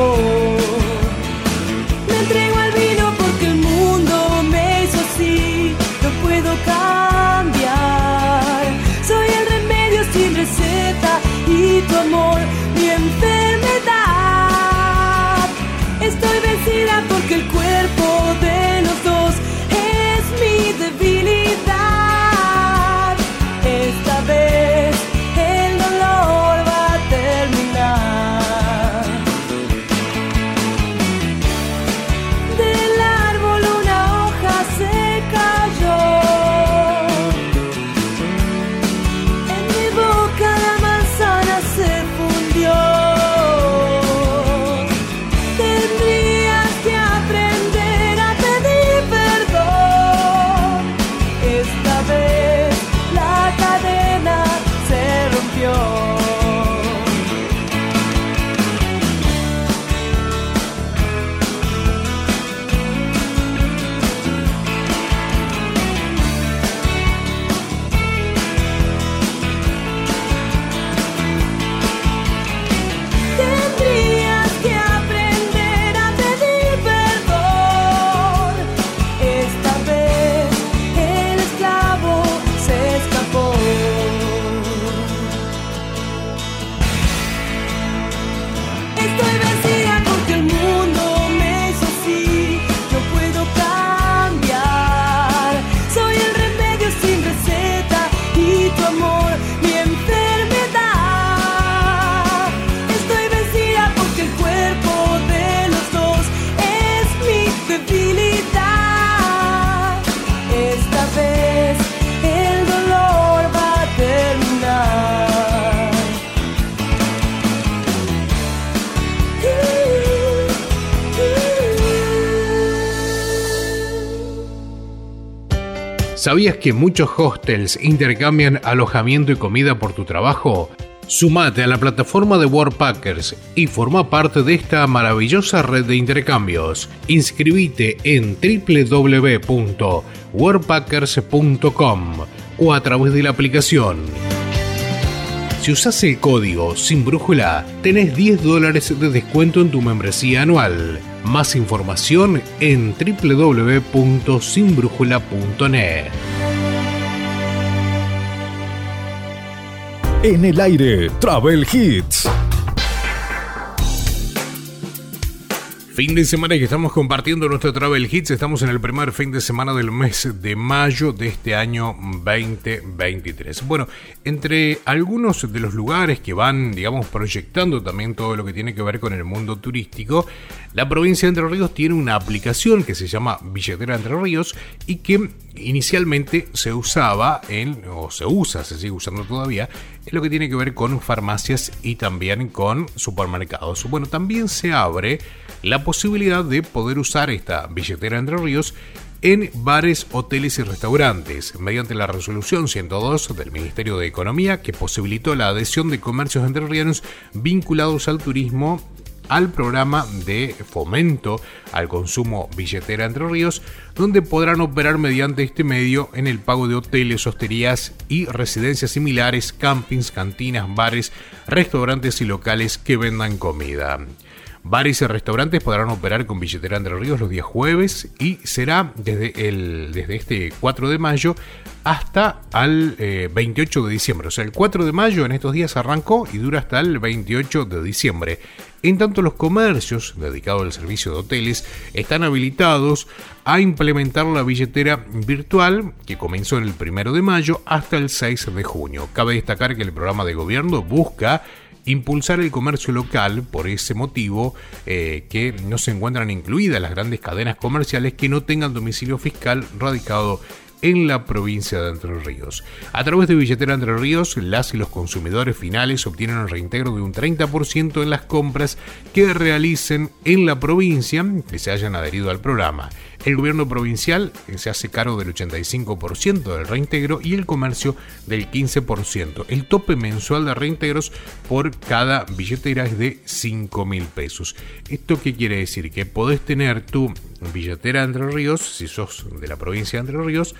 Oh. ¿Sabías que muchos hostels intercambian alojamiento y comida por tu trabajo? Sumate a la plataforma de Worldpackers y forma parte de esta maravillosa red de intercambios. Inscribite en www.worldpackers.com o a través de la aplicación. Si usas el código sin brújula, tenés 10 dólares de descuento en tu membresía anual. Más información en www.sinbrújula.net. En el aire, Travel Hits. Fin de semana que estamos compartiendo nuestro Travel Hits. Estamos en el primer fin de semana del mes de mayo de este año 2023. Bueno, entre algunos de los lugares que van, digamos, proyectando también todo lo que tiene que ver con el mundo turístico, la provincia de Entre Ríos tiene una aplicación que se llama Billetera Entre Ríos y que inicialmente se usaba en, o se usa, se sigue usando todavía, en lo que tiene que ver con farmacias y también con supermercados. Bueno, también se abre la posibilidad de poder usar esta billetera Entre Ríos en bares, hoteles y restaurantes, mediante la resolución 102 del Ministerio de Economía que posibilitó la adhesión de comercios entrerrianos vinculados al turismo al programa de fomento al consumo billetera Entre Ríos, donde podrán operar mediante este medio en el pago de hoteles, hosterías y residencias similares, campings, cantinas, bares, restaurantes y locales que vendan comida. Bares y restaurantes podrán operar con billetera Entre Ríos los días jueves y será desde, el, desde este 4 de mayo hasta al eh, 28 de diciembre. O sea, el 4 de mayo en estos días arrancó y dura hasta el 28 de diciembre. En tanto, los comercios dedicados al servicio de hoteles están habilitados a implementar la billetera virtual que comenzó en el 1 de mayo hasta el 6 de junio. Cabe destacar que el programa de gobierno busca impulsar el comercio local, por ese motivo eh, que no se encuentran incluidas las grandes cadenas comerciales que no tengan domicilio fiscal radicado en la provincia de Entre Ríos. A través de Billetera Entre Ríos, las y los consumidores finales obtienen un reintegro de un 30% en las compras que realicen en la provincia que se hayan adherido al programa. El gobierno provincial se hace cargo del 85% del reintegro y el comercio del 15%. El tope mensual de reintegros por cada billetera es de 5 mil pesos. ¿Esto qué quiere decir? Que podés tener tu billetera Entre Ríos, si sos de la provincia de Entre Ríos,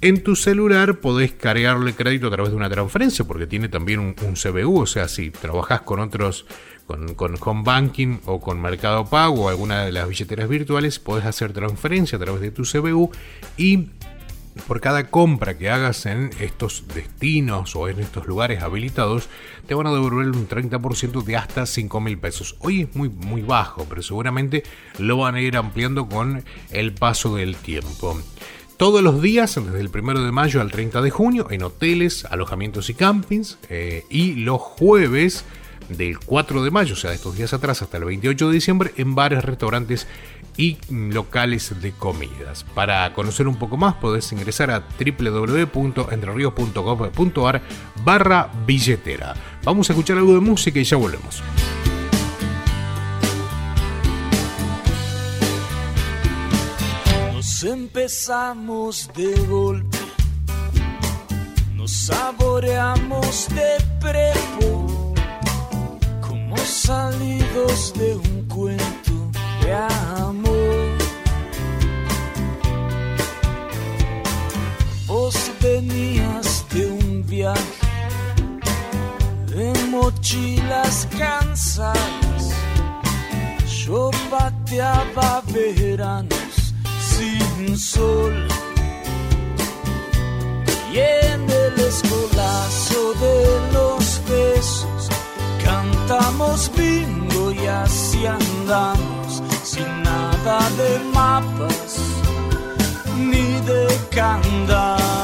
en tu celular podés cargarle crédito a través de una transferencia porque tiene también un, un CBU, o sea, si trabajás con otros con, con home banking o con Mercado Pago o alguna de las billeteras virtuales, podés hacer transferencia a través de tu CBU y por cada compra que hagas en estos destinos o en estos lugares habilitados, te van a devolver un 30% de hasta 5 mil pesos. Hoy es muy, muy bajo, pero seguramente lo van a ir ampliando con el paso del tiempo. Todos los días, desde el 1 de mayo al 30 de junio, en hoteles, alojamientos y campings, eh, y los jueves del 4 de mayo, o sea, de estos días atrás hasta el 28 de diciembre, en bares, restaurantes y locales de comidas. Para conocer un poco más podés ingresar a www.entrerios.gov.ar barra billetera. Vamos a escuchar algo de música y ya volvemos. Nos empezamos de golpe, nos saboreamos de prepo, salidos de un cuento de amor. Vos venías de un viaje de mochilas cansadas, yo pateaba veranos sin sol. Y en el escolazo de los besos cantamos bingo y así andamos sin nada de mapas ni de candado.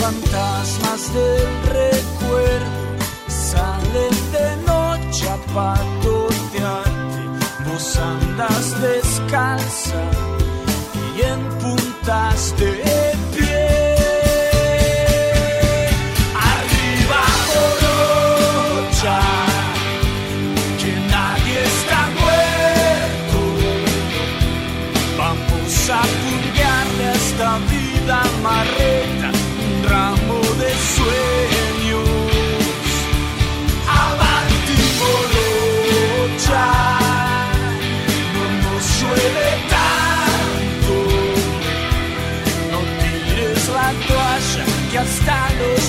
fantasmas del recuerdo salen de noche a patotearte. Vos andas descalza y en puntas de pie. Arriba. Vamos a purgarle a esta vida marreta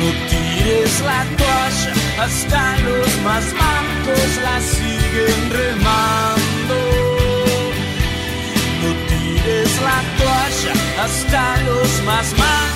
No tires la toalla, hasta los más mancos la siguen remando. No tires la toalla, hasta los más mancos.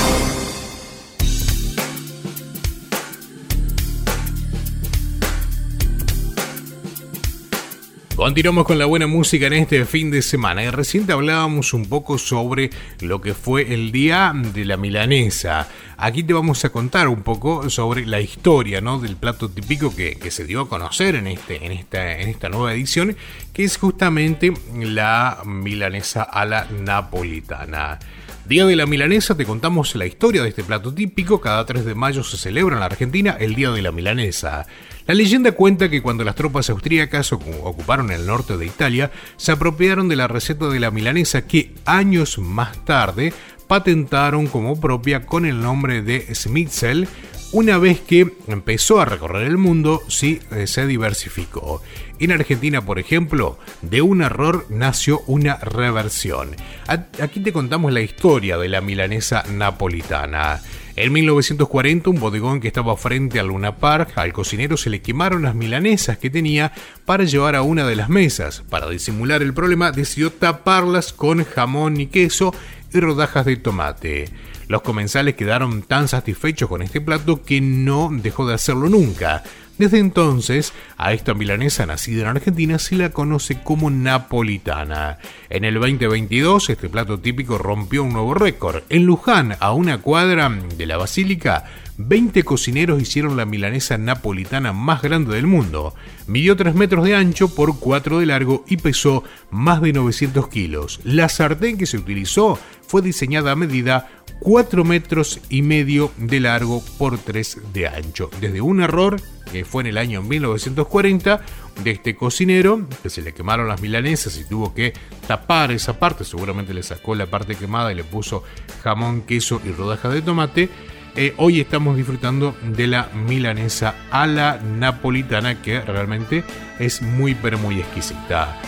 Continuamos con la buena música en este fin de semana. Y recién hablábamos un poco sobre lo que fue el día de la milanesa. Aquí te vamos a contar un poco sobre la historia ¿no? del plato típico que, se dio a conocer en, este, en, esta, en esta nueva edición, que es justamente la milanesa a la napolitana. Día de la Milanesa, te contamos la historia de este plato típico. Cada 3 de mayo se celebra en la Argentina el Día de la Milanesa. La leyenda cuenta que cuando las tropas austríacas ocu- ocuparon el norte de Italia, se apropiaron de la receta de la milanesa que años más tarde patentaron como propia con el nombre de Schnitzel. Una vez que empezó a recorrer el mundo, sí eh, se diversificó. En Argentina, por ejemplo, de un error nació una reversión. Aquí te contamos la historia de la milanesa napolitana. En 1940, un bodegón que estaba frente al Luna Park, al cocinero se le quemaron las milanesas que tenía para llevar a una de las mesas. Para disimular el problema, decidió taparlas con jamón y queso y rodajas de tomate. Los comensales quedaron tan satisfechos con este plato que no dejó de hacerlo nunca. Desde entonces, a esta milanesa nacida en Argentina se la conoce como napolitana. En el 2022, este plato típico rompió un nuevo récord. En Luján, a una cuadra de la Basílica, 20 cocineros hicieron la milanesa napolitana más grande del mundo. Midió 3 metros de ancho por 4 de largo y pesó más de 900 kilos. La sartén que se utilizó fue diseñada a medida 4 metros y medio de largo por 3 de ancho. Desde un error que fue en el año 1940 de este cocinero que se le quemaron las milanesas y tuvo que tapar esa parte, seguramente le sacó la parte quemada y le puso jamón, queso y rodajas de tomate. Eh, hoy estamos disfrutando de la milanesa a la napolitana que realmente es muy pero muy exquisita.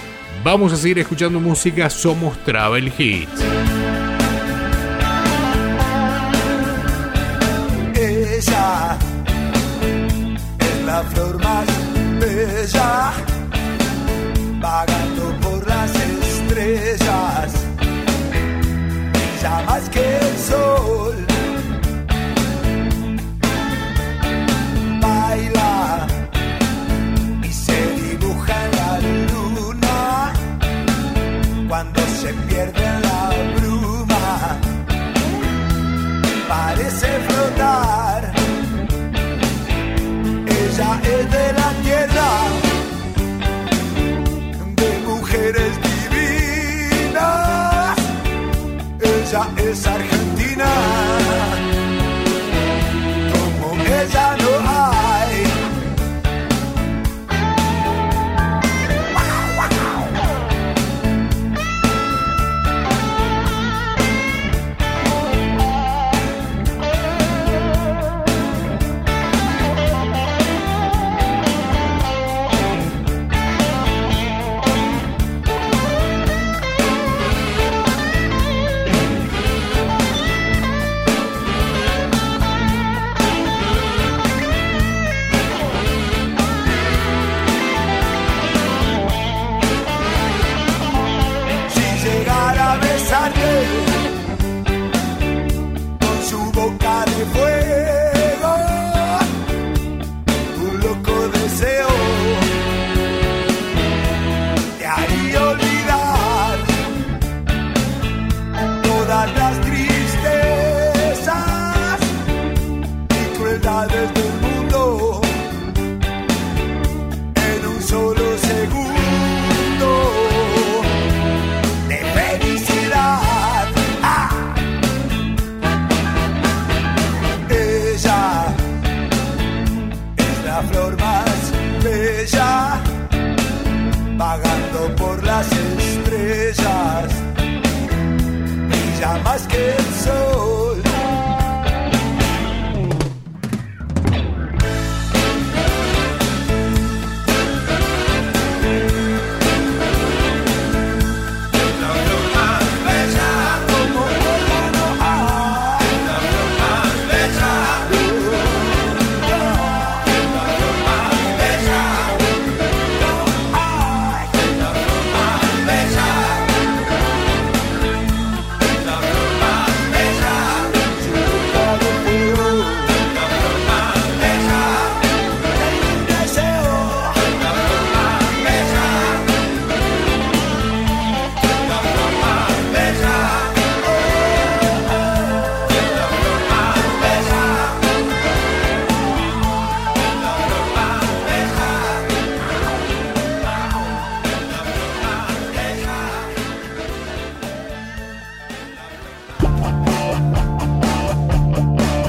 Vamos a seguir escuchando música, somos Travel Hits. es la flor más bella, vagando por las estrellas, ya más que el sol. Baila y se dibuja en la luna cuando se pierde en la bruma parece flotar ella es de la tierra, de mujeres divinas, ella es argentina.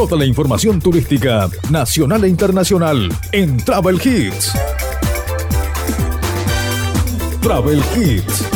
Toda la información turística nacional e internacional en Travel Hits. Travel Hits.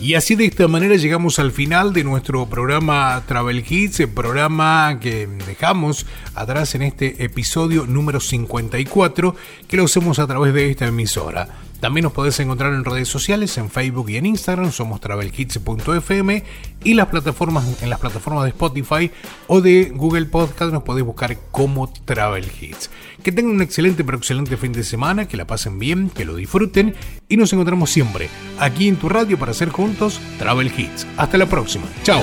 Y así de esta manera llegamos al final de nuestro programa Travel Hits, el programa que dejamos atrás en este episodio número 54 que lo hacemos a través de esta emisora. También nos podés encontrar en redes sociales, en Facebook y en Instagram, somos travelhits.fm y las plataformas, en las plataformas de Spotify o de Google Podcast nos podés buscar como Travel Hits. Que tengan un excelente pero excelente fin de semana, que la pasen bien, que lo disfruten y nos encontramos siempre aquí en tu radio para hacer juntos Travel Hits. Hasta la próxima. Chao.